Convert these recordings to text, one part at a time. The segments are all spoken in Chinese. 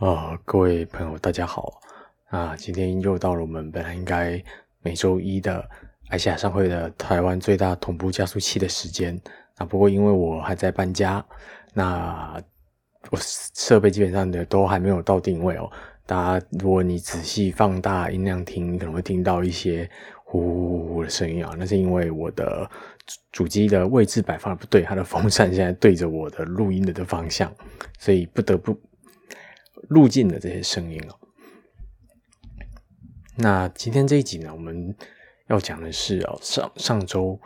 啊，各位朋友，大家好啊！今天又到了我们本来应该每周一的爱夏商会的台湾最大同步加速器的时间啊。不过因为我还在搬家，那我设备基本上的都还没有到定位哦。大家如果你仔细放大音量听，可能会听到一些呼呼呼的声音啊。那是因为我的主机的位置摆放不对，它的风扇现在对着我的录音的的方向，所以不得不。路径的这些声音哦，那今天这一集呢，我们要讲的是哦，上上周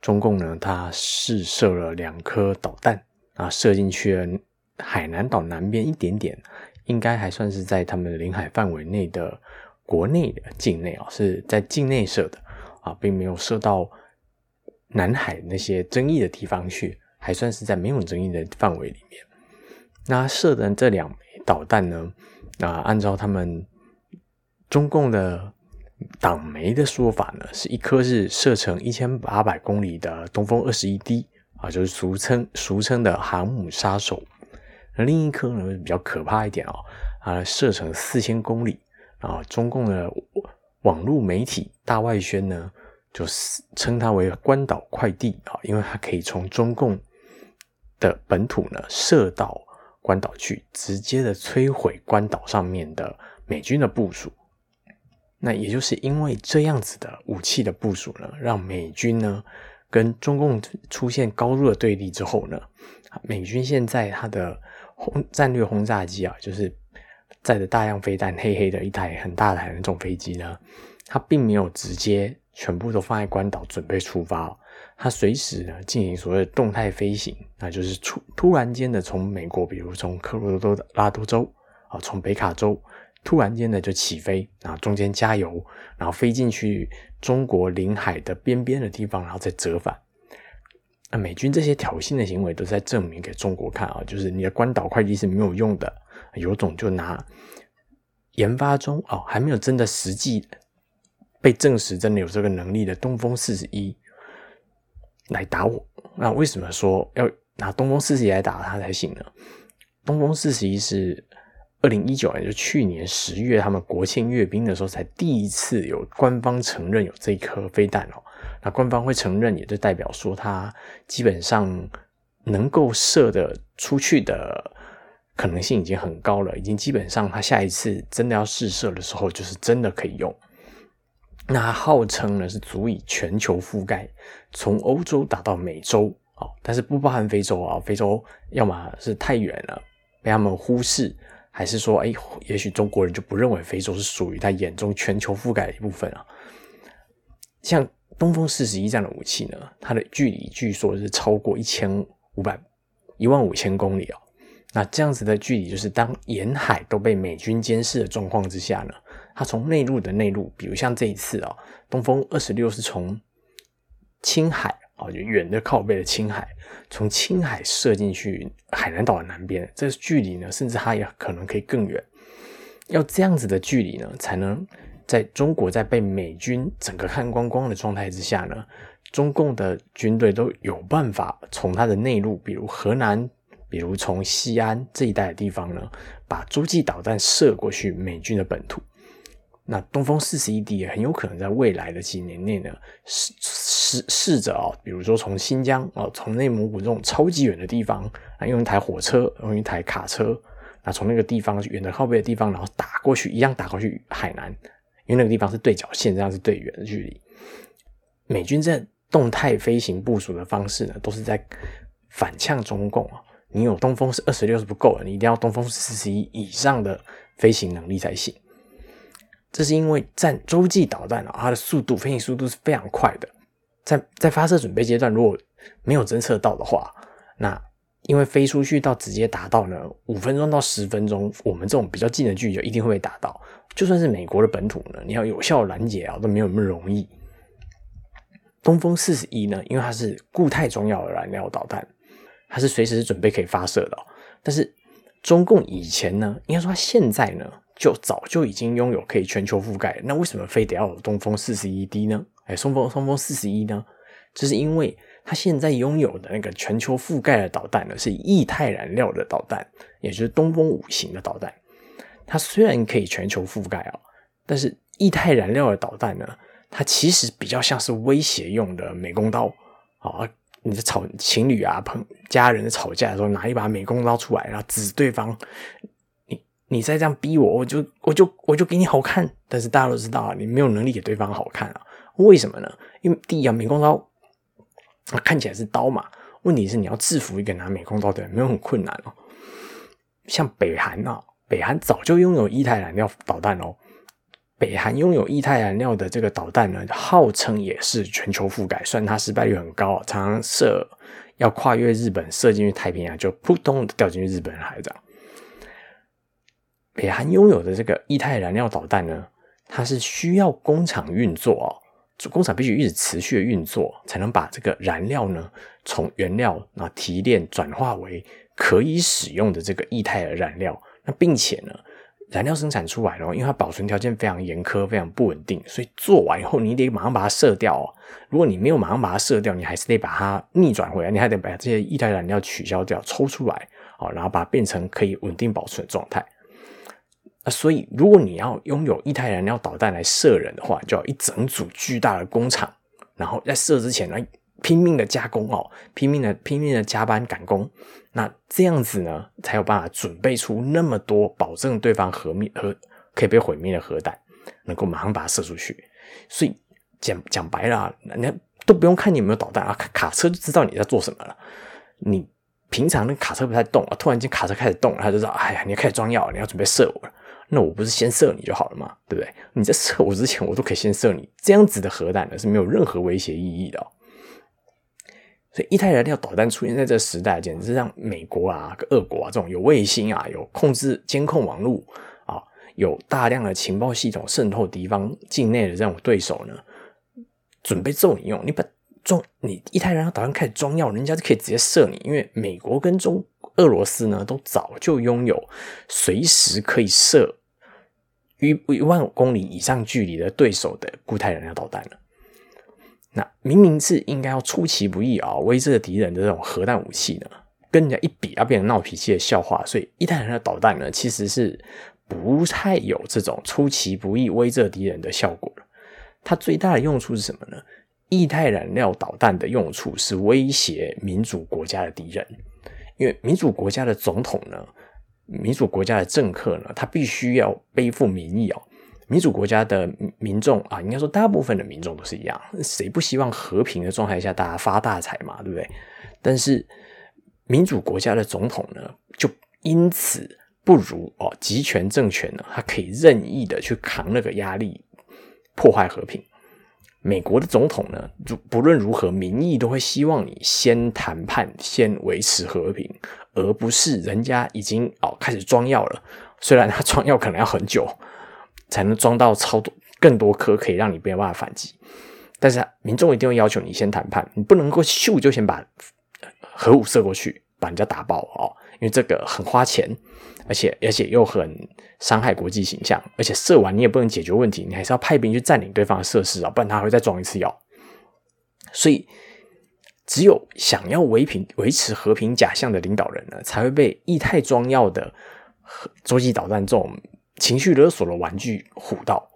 中共呢，它试射了两颗导弹啊，射进去了海南岛南边一点点，应该还算是在他们领海范围内的国内的境内啊，是在境内射的啊，并没有射到南海那些争议的地方去，还算是在没有争议的范围里面。那射的这两枚。导弹呢？啊按照他们中共的党媒的说法呢，是一颗是射程一千八百公里的东风二十一 D 啊，就是俗称俗称的航母杀手。那另一颗呢比较可怕一点哦，啊，射程四千公里啊，中共的网络媒体大外宣呢，就称它为关岛快递啊，因为它可以从中共的本土呢射到。关岛去直接的摧毁关岛上面的美军的部署，那也就是因为这样子的武器的部署呢，让美军呢跟中共出现高度的对立之后呢，美军现在它的轰战略轰炸机啊，就是载着大量飞弹黑黑的一台很大台的那种飞机呢，它并没有直接全部都放在关岛准备出发。它随时呢进行所谓的动态飞行，那就是突突然间的从美国，比如从科罗多拉多州啊，从北卡州突然间的就起飞，然后中间加油，然后飞进去中国领海的边边的地方，然后再折返。那美军这些挑衅的行为都在证明给中国看啊，就是你的关岛快递是没有用的，有种就拿研发中哦还没有真的实际被证实真的有这个能力的东风四十一。来打我？那为什么说要拿东风四十一来打他才行呢？东风四十一是二零一九年，就去年十月他们国庆阅兵的时候，才第一次有官方承认有这一颗飞弹哦。那官方会承认，也就代表说它基本上能够射的出去的可能性已经很高了，已经基本上它下一次真的要试射的时候，就是真的可以用。那号称呢是足以全球覆盖，从欧洲打到美洲啊，但是不包含非洲啊。非洲要么是太远了，被他们忽视，还是说，哎，也许中国人就不认为非洲是属于他眼中全球覆盖的一部分啊。像东风四十一这样的武器呢，它的距离据说是超过一千五百一万五千公里哦。那这样子的距离，就是当沿海都被美军监视的状况之下呢？它从内陆的内陆，比如像这一次啊，东风二十六是从青海啊，就远的靠背的青海，从青海射进去海南岛的南边，这距离呢，甚至它也可能可以更远。要这样子的距离呢，才能在中国在被美军整个看光光的状态之下呢，中共的军队都有办法从它的内陆，比如河南，比如从西安这一带的地方呢，把洲际导弹射过去美军的本土。那东风四十一 D 也很有可能在未来的几年内呢，试试试着啊，比如说从新疆啊，从内蒙古这种超级远的地方啊，用一台火车，用一台卡车，那从那个地方远的靠背的地方，然后打过去，一样打过去海南，因为那个地方是对角线，这样是最远的距离。美军在动态飞行部署的方式呢，都是在反呛中共啊，你有东风是二十六是不够的，你一定要东风四十一以上的飞行能力才行。这是因为战洲际导弹啊，它的速度飞行速度是非常快的，在在发射准备阶段，如果没有侦测到的话，那因为飞出去到直接达到呢，五分钟到十分钟，我们这种比较近的距离就一定会被打到。就算是美国的本土呢，你要有效拦截啊，都没有那么容易。东风四十一呢，因为它是固态中药的燃料导弹，它是随时准备可以发射的。但是中共以前呢，应该说它现在呢。就早就已经拥有可以全球覆盖，那为什么非得要有东风四十一 D 呢？哎，东风东风四十一呢？这是因为它现在拥有的那个全球覆盖的导弹呢，是液态燃料的导弹，也就是东风五型的导弹。它虽然可以全球覆盖啊，但是液态燃料的导弹呢，它其实比较像是威胁用的美工刀啊。你的吵情侣啊，朋家人吵架的时候，拿一把美工刀出来，然后指对方，你你再这样逼我，我就我就我就给你好看。但是大家都知道啊，你没有能力给对方好看啊。为什么呢？因为第一啊，美工刀看起来是刀嘛，问题是你要制服一个拿美工刀的人，没有很困难哦。像北韩啊，北韩早就拥有液态燃料导弹哦。北韩拥有液态燃料的这个导弹呢，号称也是全球覆盖，虽然它失败率很高，常常射要跨越日本射进去太平洋，就扑通掉进去日本海这样。北韩拥有的这个液态燃料导弹呢，它是需要工厂运作哦，工厂必须一直持续的运作，才能把这个燃料呢从原料啊提炼转化为可以使用的这个液态的燃料，那并且呢。燃料生产出来了，因为它保存条件非常严苛、非常不稳定，所以做完以后你得马上把它射掉。如果你没有马上把它射掉，你还是得把它逆转回来，你还得把这些液态燃料取消掉、抽出来，哦，然后把它变成可以稳定保存的状态。所以，如果你要拥有液态燃料导弹来射人的话，就要一整组巨大的工厂，然后在射之前呢。拼命的加工哦，拼命的拼命的加班赶工，那这样子呢，才有办法准备出那么多保证对方核灭核可以被毁灭的核弹，能够马上把它射出去。所以讲讲白了，人家都不用看你有没有导弹啊，卡车就知道你在做什么了。你平常那卡车不太动啊，突然间卡车开始动了，他就知道，哎呀，你要开始装药，你要准备射我了。那我不是先射你就好了嘛，对不对？你在射我之前，我都可以先射你。这样子的核弹呢，是没有任何威胁意义的哦。所以，液态燃料导弹出现在这个时代，简直是让美国啊、俄国啊这种有卫星啊、有控制监控网络啊、有大量的情报系统渗透敌方境内的这种对手呢，准备揍你用。你把装你液态燃料导弹开始装药，人家就可以直接射你。因为美国跟中俄罗斯呢，都早就拥有随时可以射一一万公里以上距离的对手的固态燃料导弹了。那明明是应该要出其不意啊，威慑敌人的这种核弹武器呢，跟人家一比，要变成闹脾气的笑话。所以，一弹人的导弹呢，其实是不太有这种出其不意威慑敌人的效果它最大的用处是什么呢？液态燃料导弹的用处是威胁民主国家的敌人，因为民主国家的总统呢，民主国家的政客呢，他必须要背负民意哦。民主国家的民众啊，应该说大部分的民众都是一样，谁不希望和平的状态下大家发大财嘛，对不对？但是民主国家的总统呢，就因此不如哦集权政权呢，他可以任意的去扛那个压力，破坏和平。美国的总统呢，不论如何，民意都会希望你先谈判，先维持和平，而不是人家已经哦开始装药了，虽然他装药可能要很久。才能装到超多更多颗，可以让你没有办法反击。但是民众一定会要求你先谈判，你不能够咻就先把核武射过去，把人家打爆哦，因为这个很花钱，而且而且又很伤害国际形象，而且射完你也不能解决问题，你还是要派兵去占领对方的设施啊，不然他会再装一次药。所以，只有想要维平维持和平假象的领导人呢，才会被液态装药的洲际导弹这种。情绪勒索的玩具虎到，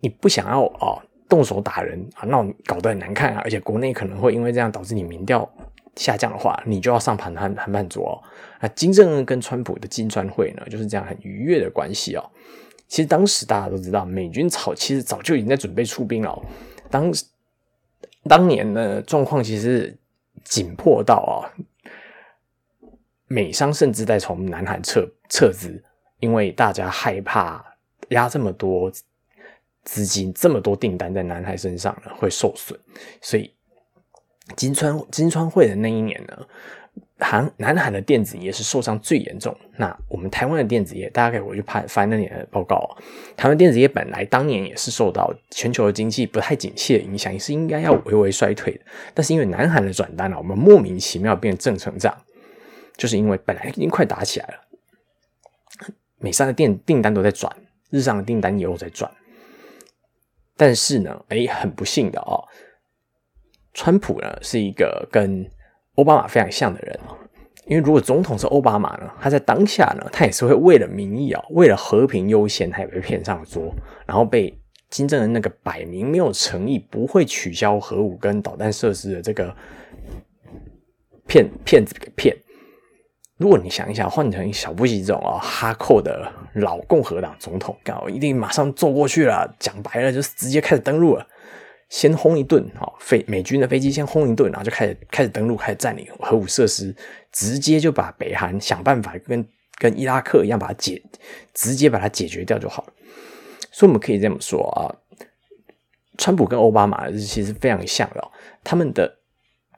你不想要啊动手打人啊，那搞得很难看啊，而且国内可能会因为这样导致你民调下降的话，你就要上盘谈谈判桌啊。金正恩跟川普的金川会呢，就是这样很愉悦的关系哦。其实当时大家都知道，美军早其实早就已经在准备出兵了。当当年的状况其实紧迫到啊，美商甚至在从南韩撤撤资。因为大家害怕压这么多资金、这么多订单在南海身上呢会受损，所以金川金川会的那一年呢，韩南海的电子业是受伤最严重。那我们台湾的电子业，大家可以回去翻翻那年的报告。台湾电子业本来当年也是受到全球的经济不太景气的影响，也是应该要微微衰退的。但是因为南海的转单呢，我们莫名其妙变正成长，就是因为本来已经快打起来了。美商的订订单都在转，日上的订单也有在转，但是呢，哎，很不幸的哦，川普呢是一个跟奥巴马非常像的人因为如果总统是奥巴马呢，他在当下呢，他也是会为了民意啊，为了和平优先，他也被骗上桌，然后被金正恩那个摆明没有诚意、不会取消核武跟导弹设施的这个骗骗子给骗。如果你想一想，换成小布希这种啊哈扣的老共和党总统，搞一定马上坐过去了。讲白了，就是直接开始登陆了，先轰一顿啊，飞美军的飞机先轰一顿，然后就开始开始登陆，开始占领核武设施，直接就把北韩想办法跟跟伊拉克一样把它解，直接把它解决掉就好了。所以我们可以这么说啊，川普跟奥巴马其实非常像的，他们的。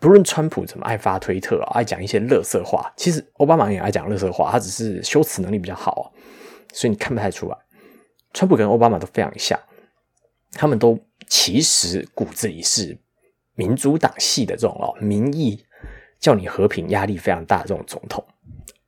不论川普怎么爱发推特，爱讲一些乐色话，其实奥巴马也爱讲乐色话，他只是修辞能力比较好，所以你看不太出来。川普跟奥巴马都非常像，他们都其实骨子里是民主党系的这种哦，民意叫你和平压力非常大的这种总统。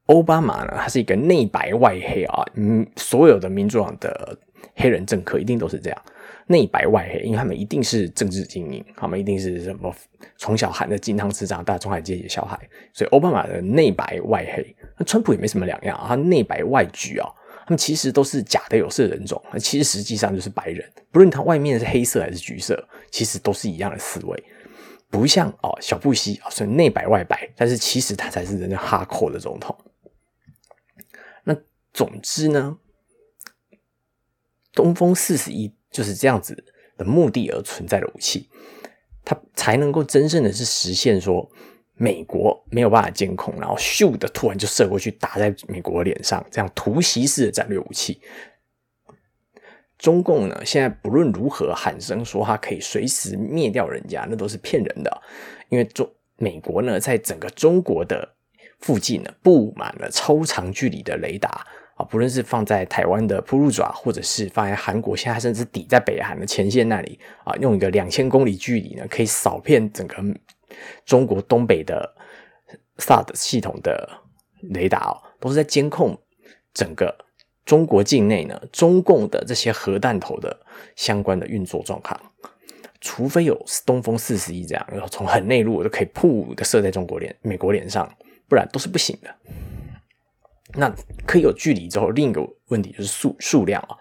奥巴马呢，他是一个内白外黑啊，嗯，所有的民主党的黑人政客一定都是这样。内白外黑，因为他们一定是政治精英，他们一定是什么从小含着金汤匙长大中海阶级小孩，所以奥巴马的内白外黑，那川普也没什么两样，他内白外橘啊，他们其实都是假的有色人种，其实实际上就是白人，不论他外面是黑色还是橘色，其实都是一样的思维，不像哦小布希啊，虽然内白外白，但是其实他才是真正哈扣的总统。那总之呢，东风四十一。就是这样子的目的而存在的武器，它才能够真正的是实现说美国没有办法监控，然后咻的突然就射过去打在美国脸上，这样突袭式的战略武器。中共呢，现在不论如何喊声说它可以随时灭掉人家，那都是骗人的，因为中美国呢，在整个中国的附近呢，布满了超长距离的雷达。啊，不论是放在台湾的铺路爪，或者是放在韩国，现在甚至抵在北韩的前线那里啊，用一个两千公里距离呢，可以扫遍整个中国东北的 SAD 系统的雷达哦，都是在监控整个中国境内呢，中共的这些核弹头的相关的运作状况。除非有东风四十一这样，然后从很内陆都可以噗的射在中国脸、美国脸上，不然都是不行的。那可以有距离之后，另一个问题就是数数量啊。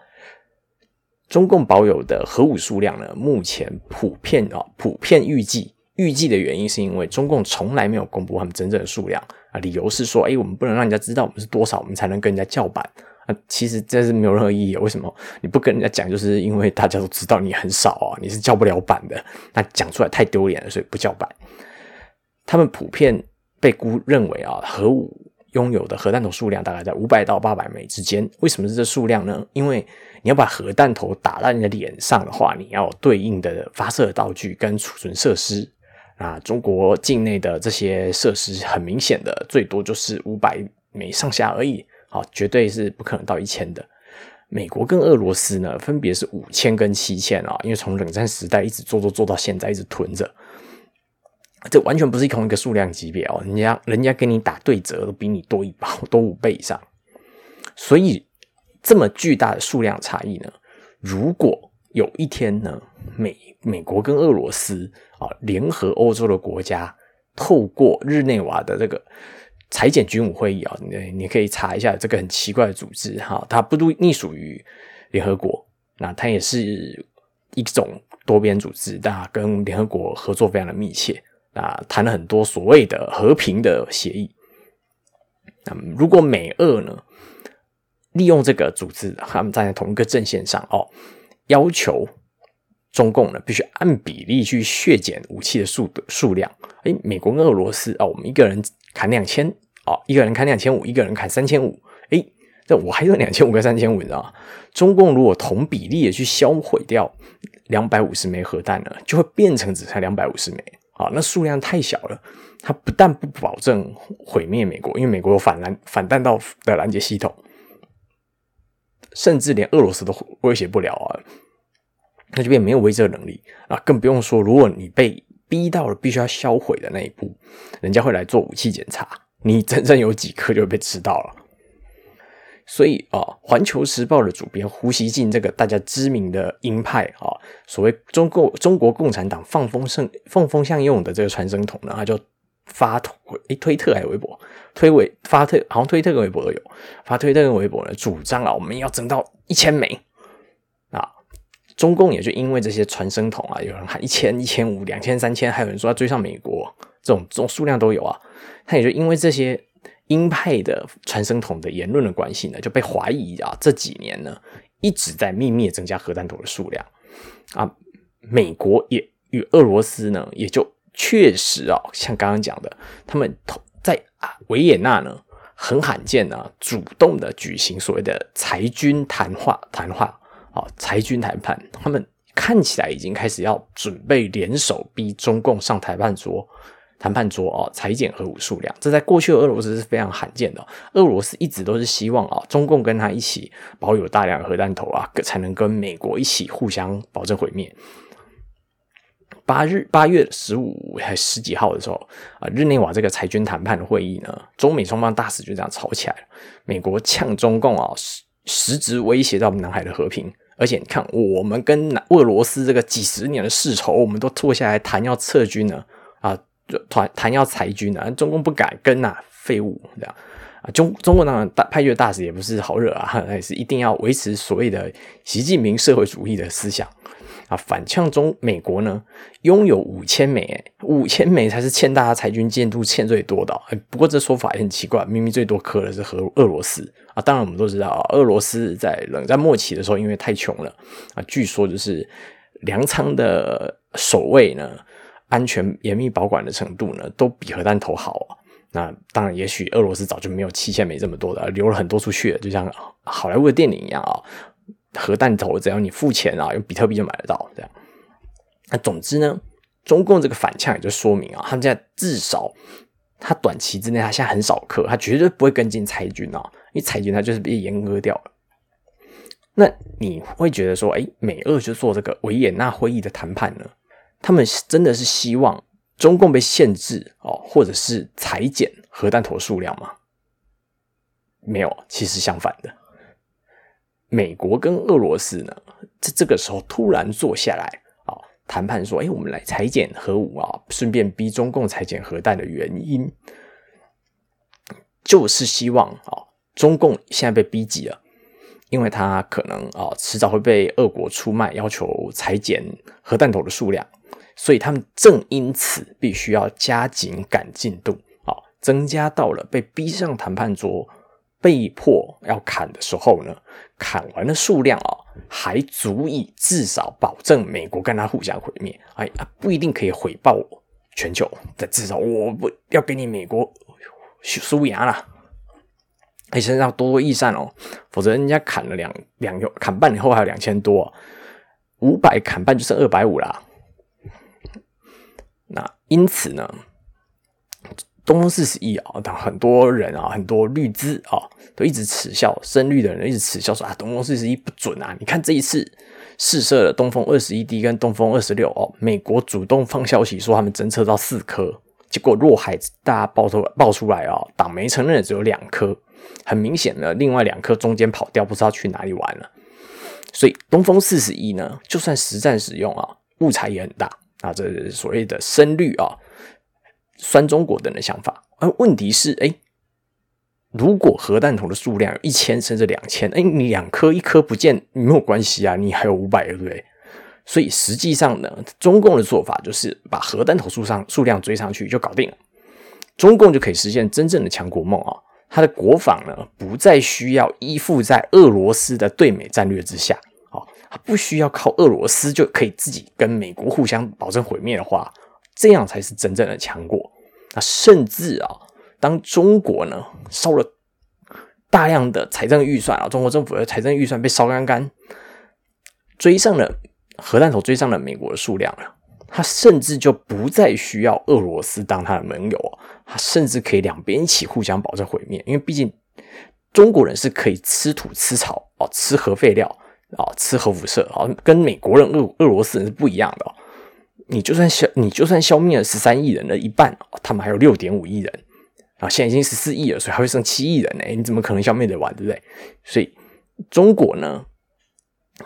中共保有的核武数量呢，目前普遍啊，普遍预计预计的原因是因为中共从来没有公布他们真正的数量啊，理由是说，哎，我们不能让人家知道我们是多少，我们才能跟人家叫板啊。其实这是没有任何意义。为什么你不跟人家讲？就是因为大家都知道你很少啊，你是叫不了板的。那讲出来太丢脸了，所以不叫板。他们普遍被估认为啊，核武。拥有的核弹头数量大概在五百到八百枚之间。为什么是这数量呢？因为你要把核弹头打在你的脸上的话，你要对应的发射道具跟储存设施。啊，中国境内的这些设施很明显的，最多就是五百枚上下而已。好，绝对是不可能到一千的。美国跟俄罗斯呢，分别是五千跟七千啊，因为从冷战时代一直做做做到现在，一直囤着。这完全不是同一个数量级别哦，人家人家跟你打对折都比你多一包，多五倍以上。所以这么巨大的数量差异呢，如果有一天呢，美美国跟俄罗斯啊联合欧洲的国家，透过日内瓦的这个裁减军武会议啊，你你可以查一下这个很奇怪的组织哈，它不都隶属于联合国，那它也是一种多边组织，但跟联合国合作非常的密切。啊，谈了很多所谓的和平的协议。那么，如果美俄呢，利用这个组织，他们站在同一个阵线上哦，要求中共呢必须按比例去削减武器的数数量。哎，美国跟俄罗斯啊，我们一个人砍两千哦，一个人砍两千五，一个人砍三千五。哎，这我还有两千五跟三千五，你知道吗？中共如果同比例的去销毁掉两百五十枚核弹呢，就会变成只剩两百五十枚。啊，那数量太小了，它不但不保证毁灭美国，因为美国有反拦反弹道的拦截系统，甚至连俄罗斯都威胁不了啊，那就变没有威慑能力啊，更不用说如果你被逼到了必须要销毁的那一步，人家会来做武器检查，你 真正有几颗就被吃到了。所以啊，《环球时报》的主编胡锡进这个大家知名的鹰派啊，所谓中共中国共产党放风盛放风向用的这个传声筒呢，他就发推诶推特还是微博推微发特好像推特跟微博都有发推特跟微博呢，主张啊我们要增到一千枚啊，中共也就因为这些传声筒啊，有人喊一千、一千五、两千、三千，还有人说要追上美国，这种这种数量都有啊，他也就因为这些鹰派的传声筒的言论的关系呢，就被怀疑啊这几年呢一直在秘密增加核弹头的数量啊，美国也与俄罗斯呢也就。确实啊，像刚刚讲的，他们在啊维也纳呢，很罕见呢，主动的举行所谓的裁军谈话，谈话啊，裁军谈判，他们看起来已经开始要准备联手逼中共上谈判桌，谈判桌啊，裁减核武数量，这在过去的俄罗斯是非常罕见的。俄罗斯一直都是希望啊，中共跟他一起保有大量核弹头啊，才能跟美国一起互相保证毁灭。八日八月十五还十几号的时候啊，日内瓦这个裁军谈判的会议呢，中美双方大使就这样吵起来了。美国呛中共啊，实实质威胁到南海的和平。而且你看，我们跟俄罗斯这个几十年的世仇，我们都坐下来谈要撤军呢，谈谈要裁军呢，中共不敢跟呐，废物这样啊。中中国当然大派去的大使也不是好惹啊，也是一定要维持所谓的习近平社会主义的思想。啊，反呛中美国呢，拥有五千枚，五千枚才是欠大家裁军进度欠最多的。不过这说法也很奇怪，明明最多磕的是和俄罗斯啊。当然我们都知道啊，俄罗斯在冷战末期的时候，因为太穷了啊，据说就是粮仓的守卫呢，安全严密保管的程度呢，都比核弹头好啊。那当然，也许俄罗斯早就没有七千枚这么多的，留了很多出去，就像好莱坞的电影一样啊。核弹头只要你付钱啊，用比特币就买得到。这样，那总之呢，中共这个反呛也就说明啊，他们现在至少他短期之内他现在很少克，他绝对不会跟进裁军啊，因为裁军他就是被阉割掉了。那你会觉得说，哎，美俄就做这个维也纳会议的谈判呢？他们真的是希望中共被限制哦，或者是裁减核弹头数量吗？没有，其实相反的。美国跟俄罗斯呢，在这个时候突然坐下来啊，谈判说：“哎，我们来裁减核武啊，顺便逼中共裁减核弹的原因，就是希望啊，中共现在被逼急了，因为他可能啊，迟早会被俄国出卖，要求裁减核弹头的数量，所以他们正因此必须要加紧赶进度啊，增加到了被逼上谈判桌。”被迫要砍的时候呢，砍完的数量啊，还足以至少保证美国跟他互相毁灭。哎，不一定可以毁爆全球，但至少我不要给你美国输牙了。哎，身上多多益善哦，否则人家砍了两两砍半以后还有两千多，五百砍半就剩二百五啦。因此呢？东风四十一啊，很多人啊，很多绿资啊，都一直耻笑深绿的人，一直耻笑说啊，东风四十一不准啊！你看这一次试射了东风二十一 D 跟东风二十六哦，美国主动放消息说他们侦测到四颗，结果若海大家爆出爆出来啊，党媒承认只有两颗，很明显的另外两颗中间跑掉，不知道去哪里玩了。所以东风四十一呢，就算实战使用啊，误差也很大啊，这所谓的深绿啊。酸中国人的想法，而问题是，哎，如果核弹头的数量有一千甚至两千，哎，你两颗一颗不见没有关系啊，你还有五百，对不对？所以实际上呢，中共的做法就是把核弹头数上数量追上去就搞定了，中共就可以实现真正的强国梦啊！它的国防呢，不再需要依附在俄罗斯的对美战略之下，它不需要靠俄罗斯就可以自己跟美国互相保证毁灭的话。这样才是真正的强国。那甚至啊，当中国呢烧了大量的财政预算啊，中国政府的财政预算被烧干干，追上了核弹头，追上了美国的数量了。他甚至就不再需要俄罗斯当他的盟友，他甚至可以两边一起互相保证毁灭。因为毕竟中国人是可以吃土吃草哦，吃核废料啊，吃核辐射啊，跟美国人、俄俄罗斯人是不一样的。你就算消，你就算消灭了十三亿人的一半，他们还有六点五亿人啊，现在已经十四亿了，所以还会剩七亿人呢。你怎么可能消灭得完，对不对？所以中国呢，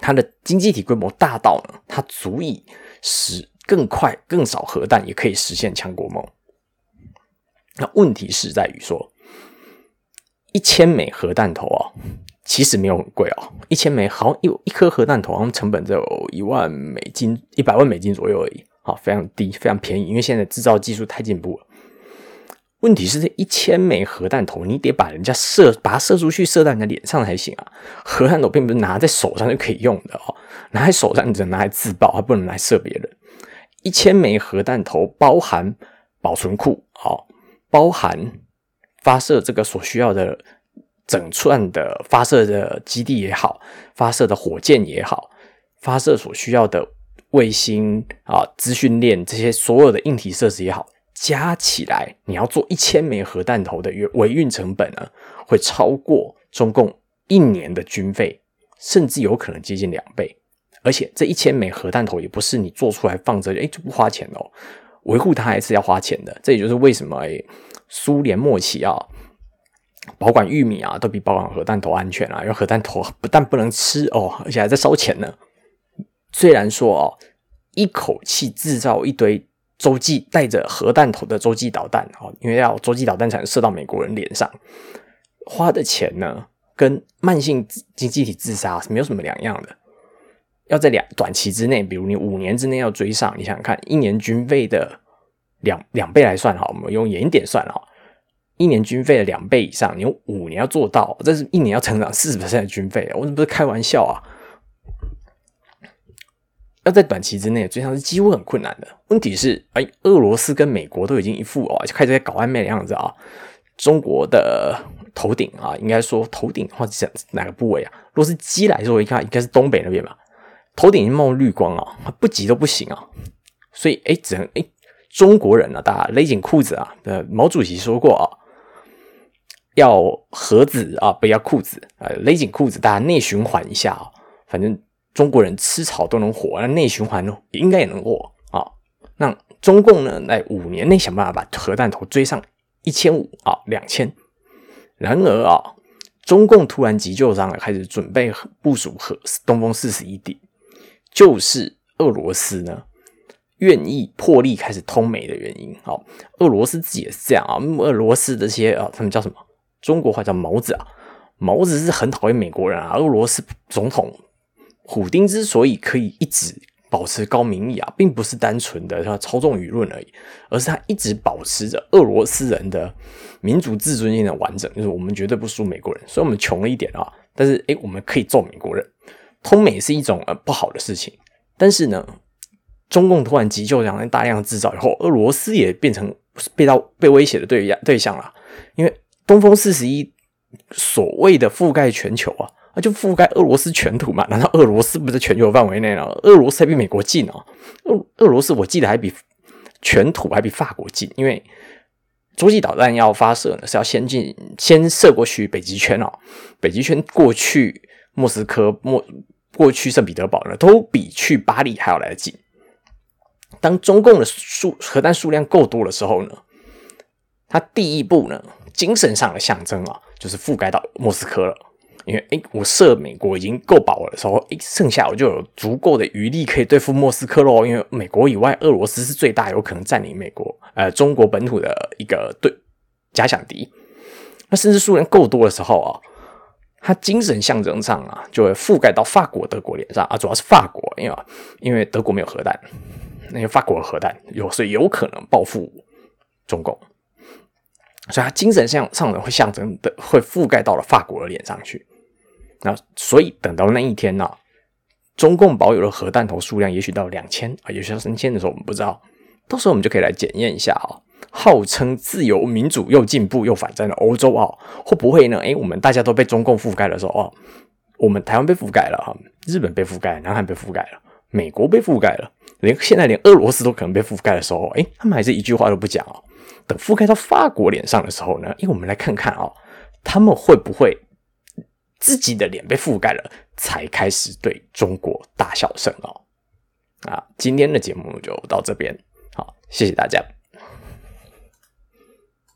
它的经济体规模大到呢，它足以使更快、更少核弹也可以实现强国梦。那问题是在于说，一千枚核弹头啊，其实没有很贵哦，一千枚好像一一颗核弹头好像成本只有一万美金，一百万美金左右而已，好，非常低，非常便宜，因为现在制造技术太进步了。问题是这一千枚核弹头，你得把人家射，把它射出去，射到人家脸上才行啊！核弹头并不是拿在手上就可以用的哦，拿在手上你只能拿来自爆，它不能来射别人。一千枚核弹头包含保存库，好，包含发射这个所需要的整串的发射的基地也好，发射的火箭也好，发射所需要的卫星啊、资讯链这些所有的硬体设施也好。加起来，你要做一千枚核弹头的维运成本呢，会超过中共一年的军费，甚至有可能接近两倍。而且这一千枚核弹头也不是你做出来放着，哎就不花钱哦，维护它还是要花钱的。这也就是为什么哎，苏联末期啊，保管玉米啊都比保管核弹头安全啊，因为核弹头 不但不能吃哦，而且还在烧钱呢。虽然说哦，一口气制造一堆。洲际带着核弹头的洲际导弹，哦，因为要洲际导弹才能射到美国人脸上，花的钱呢，跟慢性经济体自杀是没有什么两样的。要在两短期之内，比如你五年之内要追上，你想想看，一年军费的两两倍来算哈，我们用严点算哈，一年军费的两倍以上，你用五年要做到，这是一年要成长四十的军费，我怎不是开玩笑啊？要在短期之内追上是几乎很困难的。问题是，哎，俄罗斯跟美国都已经一副哦，就开始在搞暧昧的样子啊。中国的头顶啊，应该说头顶或者哪个部位啊？如果是鸡来说，一看应该是东北那边吧。头顶已经冒绿光啊，不急都不行啊。所以，哎，只能哎，中国人呢，大家勒紧裤子啊。呃，毛主席说过啊，要盒子啊，不要裤子啊，勒紧裤子，大家内循环一下啊，反正。中国人吃草都能活，那内循环呢，应该也能活啊。那中共呢，在五年内想办法把核弹头追上一千五啊，两千。然而啊，中共突然急救上来，开始准备部署核东风四十一 D，就是俄罗斯呢愿意破例开始通美的原因。好，俄罗斯自己也是这样啊。俄罗斯这些啊，他们叫什么？中国话叫毛子啊。毛子是很讨厌美国人啊。俄罗斯总统。虎丁之所以可以一直保持高民意啊，并不是单纯的他操纵舆论而已，而是他一直保持着俄罗斯人的民族自尊心的完整，就是我们绝对不输美国人。所以我们穷了一点啊，但是诶，我们可以揍美国人。通美是一种呃不好的事情，但是呢，中共突然急救这样大量制造以后，俄罗斯也变成被到被威胁的对象对象了，因为东风四十一所谓的覆盖全球啊。那就覆盖俄罗斯全土嘛？难道俄罗斯不在全球范围内呢？俄罗斯还比美国近哦。俄俄罗斯我记得还比全土还比法国近，因为洲际导弹要发射呢，是要先进先射过去北极圈哦。北极圈过去莫斯科、莫过去圣彼得堡呢，都比去巴黎还要来得近。当中共的数核弹数量够多的时候呢，它第一步呢，精神上的象征啊，就是覆盖到莫斯科了。因为诶，我射美国已经够饱了的时候，诶，剩下我就有足够的余力可以对付莫斯科喽。因为美国以外，俄罗斯是最大有可能占领美国呃中国本土的一个对假想敌。那甚至数量够多的时候啊，它精神象征上啊，就会覆盖到法国、德国脸上啊，主要是法国，因为因为德国没有核弹，那个法国核弹有，所以有可能报复中共。所以他精神上上的会象征的会覆盖到了法国的脸上去。那所以等到那一天呢，中共保有的核弹头数量也许到两千啊，也许到三千的时候，我们不知道。到时候我们就可以来检验一下啊，号称自由民主又进步又反战的欧洲啊，会不会呢？诶，我们大家都被中共覆盖的时候哦，我们台湾被覆盖了哈，日本被覆盖，南韩被覆盖了，美国被覆盖了，连现在连俄罗斯都可能被覆盖的时候，诶，他们还是一句话都不讲哦。等覆盖到法国脸上的时候呢，因为我们来看看啊，他们会不会？自己的脸被覆盖了，才开始对中国大笑声哦。啊，今天的节目就到这边，好，谢谢大家。